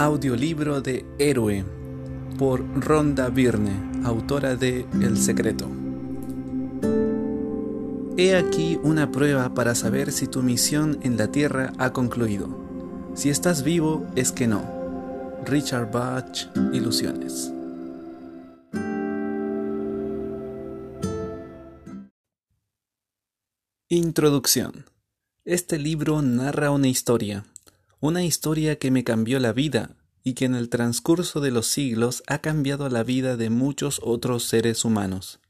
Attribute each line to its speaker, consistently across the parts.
Speaker 1: Audiolibro de Héroe por Ronda Byrne, autora de El Secreto. He aquí una prueba para saber si tu misión en la Tierra ha concluido. Si estás vivo es que no. Richard Bach, Ilusiones. Introducción. Este libro narra una historia, una historia que me cambió la vida y que en el transcurso de los siglos ha cambiado la vida de muchos otros seres humanos.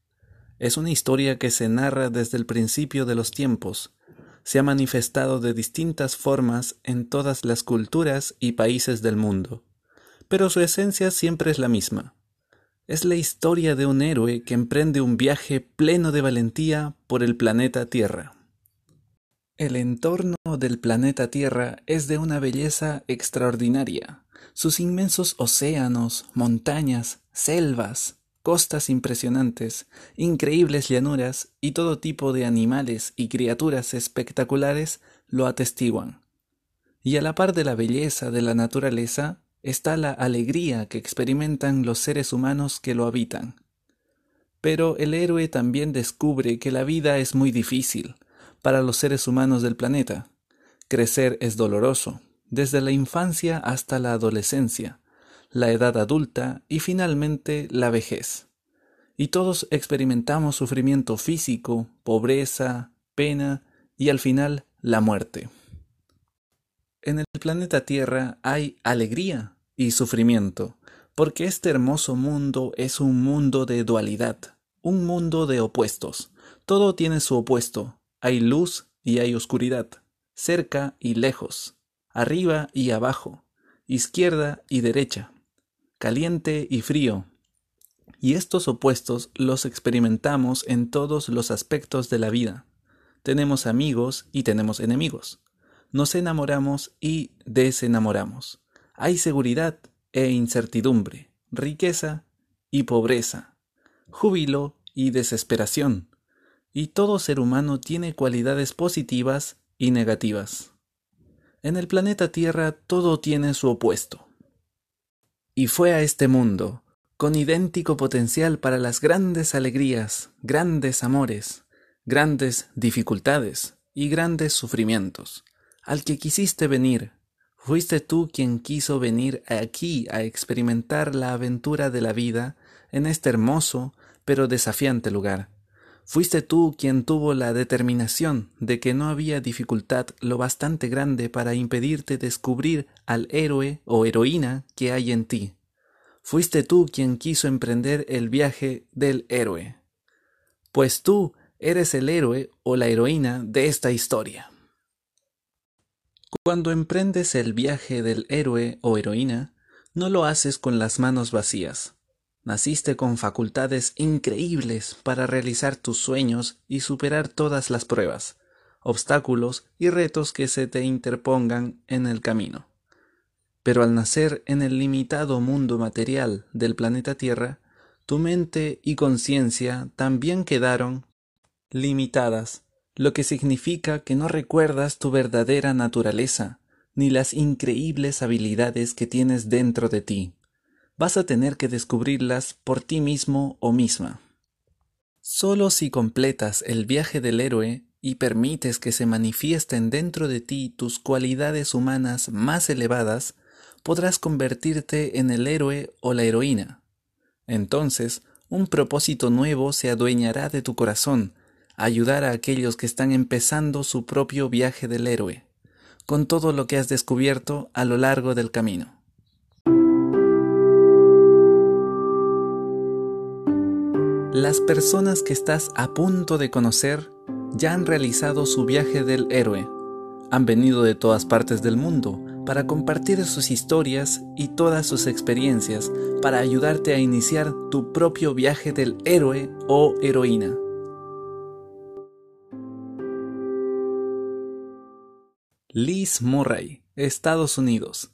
Speaker 1: Es una historia que se narra desde el principio de los tiempos, se ha manifestado de distintas formas en todas las culturas y países del mundo, pero su esencia siempre es la misma. Es la historia de un héroe que emprende un viaje pleno de valentía por el planeta Tierra. El entorno del planeta Tierra es de una belleza extraordinaria. Sus inmensos océanos, montañas, selvas, costas impresionantes, increíbles llanuras y todo tipo de animales y criaturas espectaculares lo atestiguan. Y a la par de la belleza de la naturaleza está la alegría que experimentan los seres humanos que lo habitan. Pero el héroe también descubre que la vida es muy difícil, para los seres humanos del planeta. Crecer es doloroso, desde la infancia hasta la adolescencia, la edad adulta y finalmente la vejez. Y todos experimentamos sufrimiento físico, pobreza, pena y al final la muerte. En el planeta Tierra hay alegría y sufrimiento, porque este hermoso mundo es un mundo de dualidad, un mundo de opuestos. Todo tiene su opuesto, hay luz y hay oscuridad, cerca y lejos, arriba y abajo, izquierda y derecha, caliente y frío. Y estos opuestos los experimentamos en todos los aspectos de la vida. Tenemos amigos y tenemos enemigos. Nos enamoramos y desenamoramos. Hay seguridad e incertidumbre, riqueza y pobreza, júbilo y desesperación, y todo ser humano tiene cualidades positivas y negativas. En el planeta Tierra todo tiene su opuesto. Y fue a este mundo, con idéntico potencial para las grandes alegrías, grandes amores, grandes dificultades y grandes sufrimientos, al que quisiste venir. Fuiste tú quien quiso venir aquí a experimentar la aventura de la vida en este hermoso pero desafiante lugar Fuiste tú quien tuvo la determinación de que no había dificultad lo bastante grande para impedirte descubrir al héroe o heroína que hay en ti. Fuiste tú quien quiso emprender el viaje del héroe. Pues tú eres el héroe o la heroína de esta historia. Cuando emprendes el viaje del héroe o heroína, no lo haces con las manos vacías Naciste con facultades increíbles para realizar tus sueños y superar todas las pruebas, obstáculos y retos que se te interpongan en el camino. Pero al nacer en el limitado mundo material del planeta Tierra, tu mente y conciencia también quedaron limitadas, lo que significa que no recuerdas tu verdadera naturaleza, ni las increíbles habilidades que tienes dentro de ti vas a tener que descubrirlas por ti mismo o misma. Solo si completas el viaje del héroe y permites que se manifiesten dentro de ti tus cualidades humanas más elevadas, podrás convertirte en el héroe o la heroína. Entonces, un propósito nuevo se adueñará de tu corazón, ayudar a aquellos que están empezando su propio viaje del héroe, con todo lo que has descubierto a lo largo del camino. Las personas que estás a punto de conocer ya han realizado su viaje del héroe. Han venido de todas partes del mundo para compartir sus historias y todas sus experiencias para ayudarte a iniciar tu propio viaje del héroe o heroína. Liz Murray, Estados Unidos.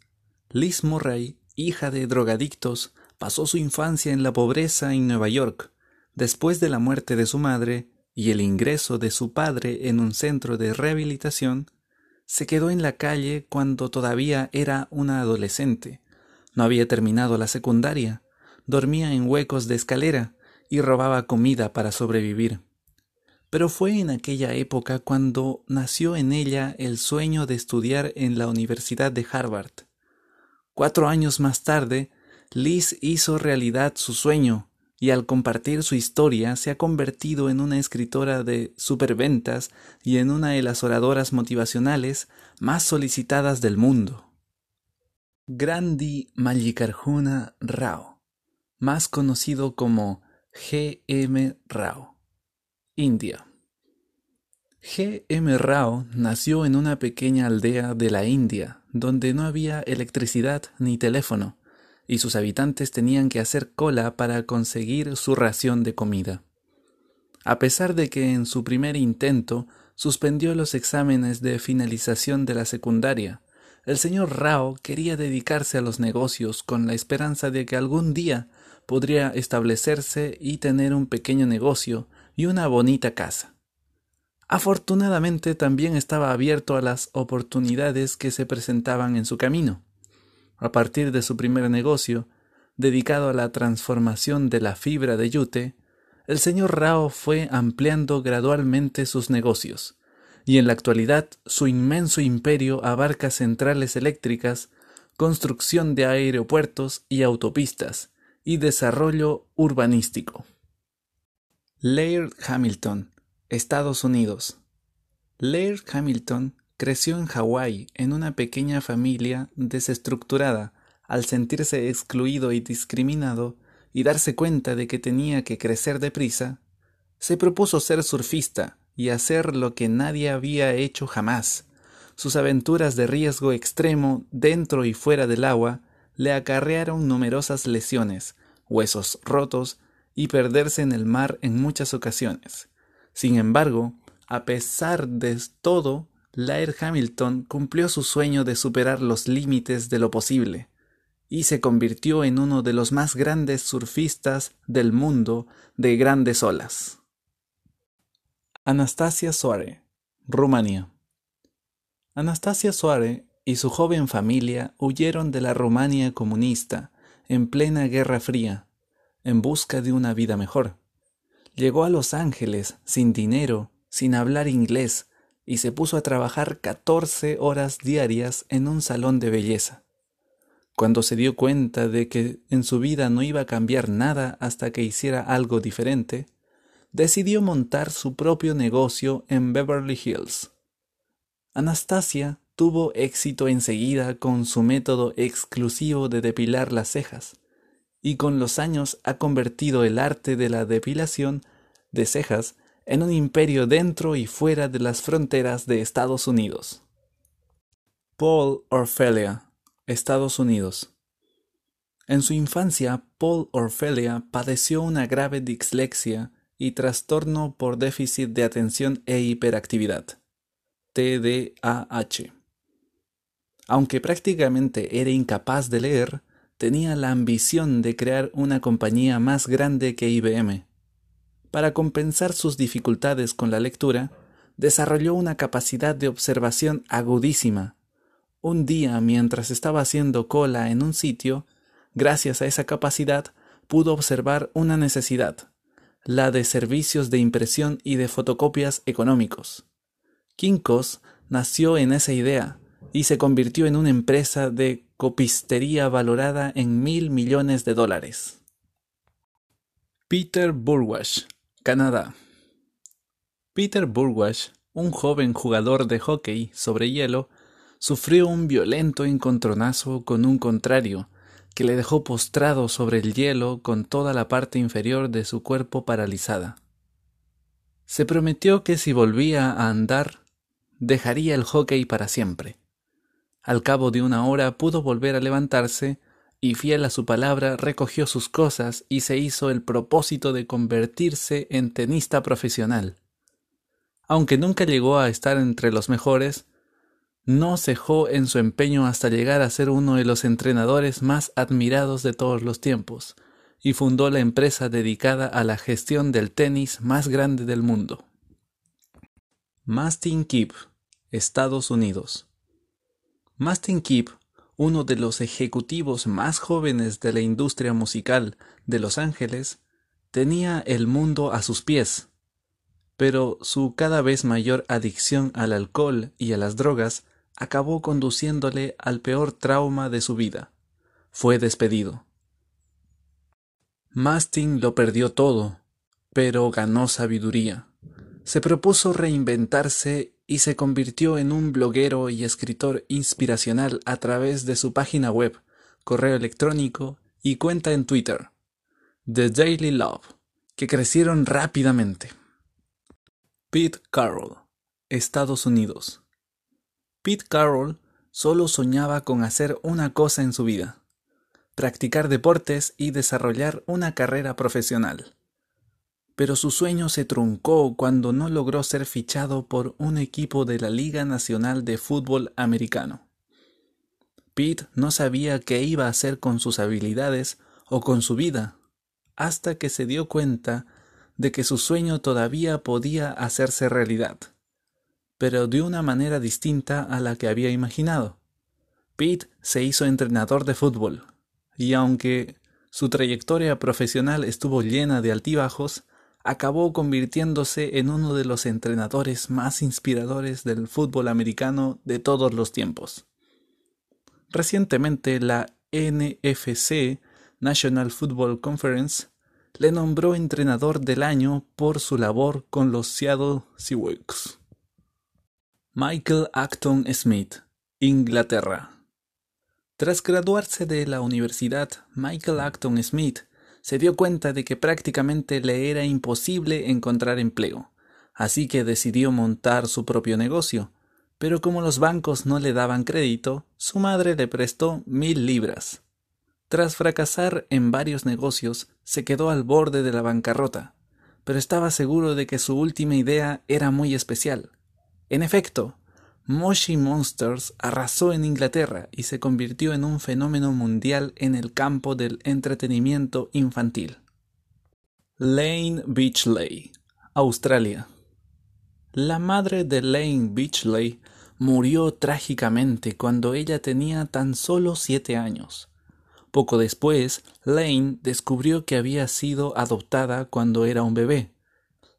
Speaker 1: Liz Murray, hija de drogadictos, pasó su infancia en la pobreza en Nueva York Después de la muerte de su madre y el ingreso de su padre en un centro de rehabilitación, se quedó en la calle cuando todavía era una adolescente, No había terminado la secundaria, dormía en huecos de escalera y robaba comida para sobrevivir. Pero fue en aquella época cuando nació en ella el sueño de estudiar en la Universidad de Harvard. Cuatro años más tarde, Liz hizo realidad su sueño y al compartir su historia se ha convertido en una escritora de superventas y en una de las oradoras motivacionales más solicitadas del mundo. Grandi Mallikarjuna Rao, más conocido como G. M. Rao, India. G. M. Rao nació en una pequeña aldea de la India, donde no había electricidad ni teléfono, y sus habitantes tenían que hacer cola para conseguir su ración de comida. A pesar de que en su primer intento suspendió los exámenes de finalización de la secundaria, el señor Rao quería dedicarse a los negocios con la esperanza de que algún día podría establecerse y tener un pequeño negocio y una bonita casa. Afortunadamente también estaba abierto a las oportunidades que se presentaban en su camino a partir de su primer negocio, dedicado a la transformación de la fibra de yute, el señor Rao fue ampliando gradualmente sus negocios, y en la actualidad su inmenso imperio abarca centrales eléctricas, construcción de aeropuertos y autopistas, y desarrollo urbanístico. Laird Hamilton, Estados Unidos. Laird Hamilton Creció en Hawái en una pequeña familia desestructurada al sentirse excluido y discriminado y darse cuenta de que tenía que crecer deprisa, se propuso ser surfista y hacer lo que nadie había hecho jamás. Sus aventuras de riesgo extremo dentro y fuera del agua le acarrearon numerosas lesiones, huesos rotos y perderse en el mar en muchas ocasiones. Sin embargo, a pesar de todo, Laird Hamilton cumplió su sueño de superar los límites de lo posible y se convirtió en uno de los más grandes surfistas del mundo de grandes olas. Anastasia Soare, Rumania. Anastasia Soare y su joven familia huyeron de la Rumania comunista en plena Guerra Fría, en busca de una vida mejor. Llegó a Los Ángeles sin dinero, sin hablar inglés, y se puso a trabajar 14 horas diarias en un salón de belleza. Cuando se dio cuenta de que en su vida no iba a cambiar nada hasta que hiciera algo diferente, decidió montar su propio negocio en Beverly Hills. Anastasia tuvo éxito enseguida con su método exclusivo de depilar las cejas, y con los años ha convertido el arte de la depilación de cejas en un imperio dentro y fuera de las fronteras de Estados Unidos. Paul Orfelia, Estados Unidos. En su infancia, Paul Orfelia padeció una grave dislexia y trastorno por déficit de atención e hiperactividad, TDAH. Aunque prácticamente era incapaz de leer, tenía la ambición de crear una compañía más grande que IBM para compensar sus dificultades con la lectura, desarrolló una capacidad de observación agudísima. Un día, mientras estaba haciendo cola en un sitio, gracias a esa capacidad, pudo observar una necesidad, la de servicios de impresión y de fotocopias económicos. Kinkos nació en esa idea y se convirtió en una empresa de copistería valorada en mil millones de dólares. Peter Burwash Canadá. Peter Burwash, un joven jugador de hockey sobre hielo, sufrió un violento encontronazo con un contrario, que le dejó postrado sobre el hielo con toda la parte inferior de su cuerpo paralizada. Se prometió que si volvía a andar, dejaría el hockey para siempre. Al cabo de una hora pudo volver a levantarse y fiel a su palabra recogió sus cosas y se hizo el propósito de convertirse en tenista profesional. Aunque nunca llegó a estar entre los mejores, no cejó en su empeño hasta llegar a ser uno de los entrenadores más admirados de todos los tiempos, y fundó la empresa dedicada a la gestión del tenis más grande del mundo. Mastin Keep, Estados Unidos. Mastin Keep uno de los ejecutivos más jóvenes de la industria musical de Los Ángeles, tenía el mundo a sus pies, pero su cada vez mayor adicción al alcohol y a las drogas acabó conduciéndole al peor trauma de su vida. Fue despedido. Mastin lo perdió todo, pero ganó sabiduría. Se propuso reinventarse y se convirtió en un bloguero y escritor inspiracional a través de su página web, correo electrónico y cuenta en Twitter, The Daily Love, que crecieron rápidamente. Pete Carroll, Estados Unidos. Pete Carroll solo soñaba con hacer una cosa en su vida, practicar deportes y desarrollar una carrera profesional. Pero su sueño se truncó cuando no logró ser fichado por un equipo de la Liga Nacional de Fútbol Americano. Pete no sabía qué iba a hacer con sus habilidades o con su vida, hasta que se dio cuenta de que su sueño todavía podía hacerse realidad pero de una manera distinta a la que había imaginado. Pete se hizo entrenador de fútbol, y aunque su trayectoria profesional estuvo llena de altibajos, acabó convirtiéndose en uno de los entrenadores más inspiradores del fútbol americano de todos los tiempos. Recientemente la NFC, National Football Conference, le nombró entrenador del año por su labor con los Seattle Seahawks. Michael Acton Smith, Inglaterra. Tras graduarse de la universidad, Michael Acton Smith se dio cuenta de que prácticamente le era imposible encontrar empleo, así que decidió montar su propio negocio, pero como los bancos no le daban crédito, su madre le prestó mil libras. Tras fracasar en varios negocios, se quedó al borde de la bancarrota, pero estaba seguro de que su última idea era muy especial en efecto, Moshi Monsters arrasó en Inglaterra y se convirtió en un fenómeno mundial en el campo del entretenimiento infantil. Lane Beachley, Australia. La madre de Lane Beachley murió trágicamente cuando ella tenía tan solo siete años. Poco después, Lane descubrió que había sido adoptada cuando era un bebé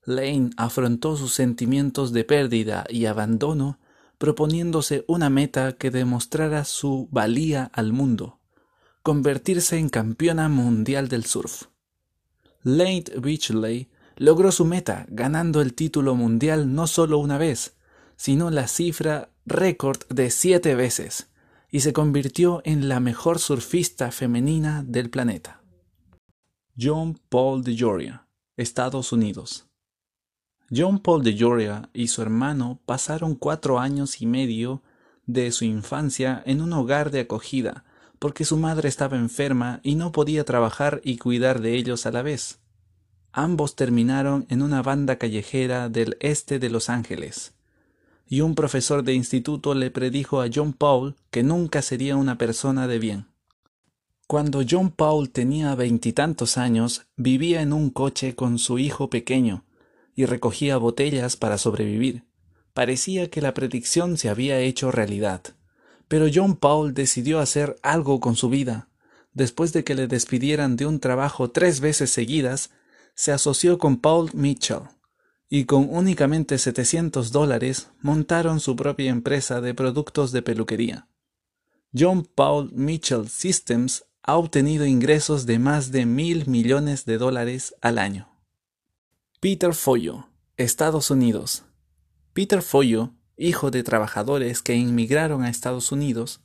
Speaker 1: Lane afrontó sus sentimientos de pérdida y abandono proponiéndose una meta que demostrara su valía al mundo, convertirse en campeona mundial del surf. Lane Beachley logró su meta ganando el título mundial no solo una vez, sino la cifra récord de siete veces, y se convirtió en la mejor surfista femenina del planeta. John Paul de Estados Unidos. John Paul de Joria y su hermano pasaron cuatro años y medio de su infancia en un hogar de acogida, porque su madre estaba enferma y no podía trabajar y cuidar de ellos a la vez. Ambos terminaron en una banda callejera del este de Los Ángeles, y un profesor de instituto le predijo a John Paul que nunca sería una persona de bien. Cuando John Paul tenía veintitantos años, vivía en un coche con su hijo pequeño, y recogía botellas para sobrevivir. Parecía que la predicción se había hecho realidad. Pero John Paul decidió hacer algo con su vida. Después de que le despidieran de un trabajo tres veces seguidas, se asoció con Paul Mitchell y con únicamente 700 dólares montaron su propia empresa de productos de peluquería. John Paul Mitchell Systems ha obtenido ingresos de más de mil millones de dólares al año. Peter Follo, Estados Unidos. Peter Follo, hijo de trabajadores que inmigraron a Estados Unidos,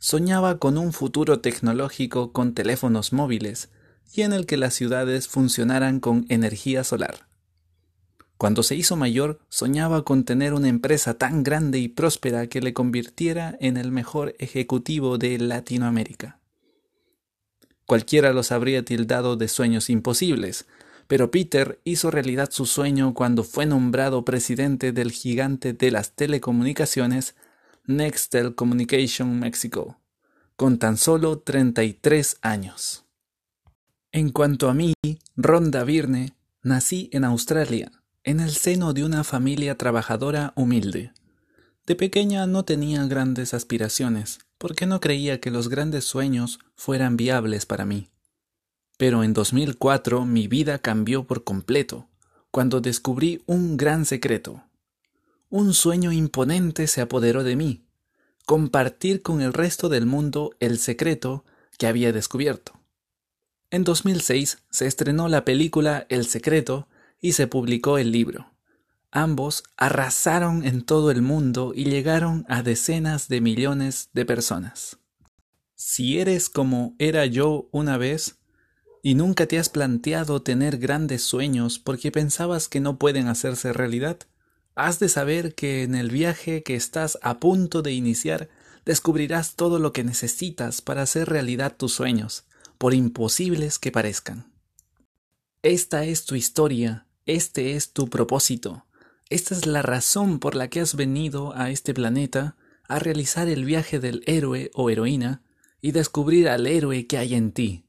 Speaker 1: soñaba con un futuro tecnológico con teléfonos móviles y en el que las ciudades funcionaran con energía solar. Cuando se hizo mayor, soñaba con tener una empresa tan grande y próspera que le convirtiera en el mejor ejecutivo de Latinoamérica. Cualquiera los habría tildado de sueños imposibles, pero Peter hizo realidad su sueño cuando fue nombrado presidente del gigante de las telecomunicaciones Nextel Communication Mexico, con tan solo 33 años. En cuanto a mí, Ronda Virne, nací en Australia, en el seno de una familia trabajadora humilde. De pequeña no tenía grandes aspiraciones, porque no creía que los grandes sueños fueran viables para mí. Pero en 2004 mi vida cambió por completo, cuando descubrí un gran secreto. Un sueño imponente se apoderó de mí, compartir con el resto del mundo el secreto que había descubierto. En 2006 se estrenó la película El Secreto y se publicó el libro. Ambos arrasaron en todo el mundo y llegaron a decenas de millones de personas. Si eres como era yo una vez, y nunca te has planteado tener grandes sueños porque pensabas que no pueden hacerse realidad, has de saber que en el viaje que estás a punto de iniciar descubrirás todo lo que necesitas para hacer realidad tus sueños, por imposibles que parezcan. Esta es tu historia, este es tu propósito, esta es la razón por la que has venido a este planeta a realizar el viaje del héroe o heroína y descubrir al héroe que hay en ti.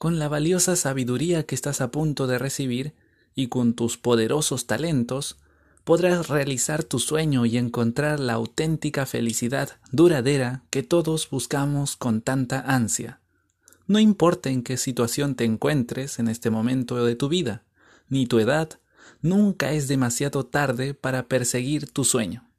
Speaker 1: Con la valiosa sabiduría que estás a punto de recibir y con tus poderosos talentos, podrás realizar tu sueño y encontrar la auténtica felicidad duradera que todos buscamos con tanta ansia. No importa en qué situación te encuentres en este momento de tu vida, ni tu edad, nunca es demasiado tarde para perseguir tu sueño.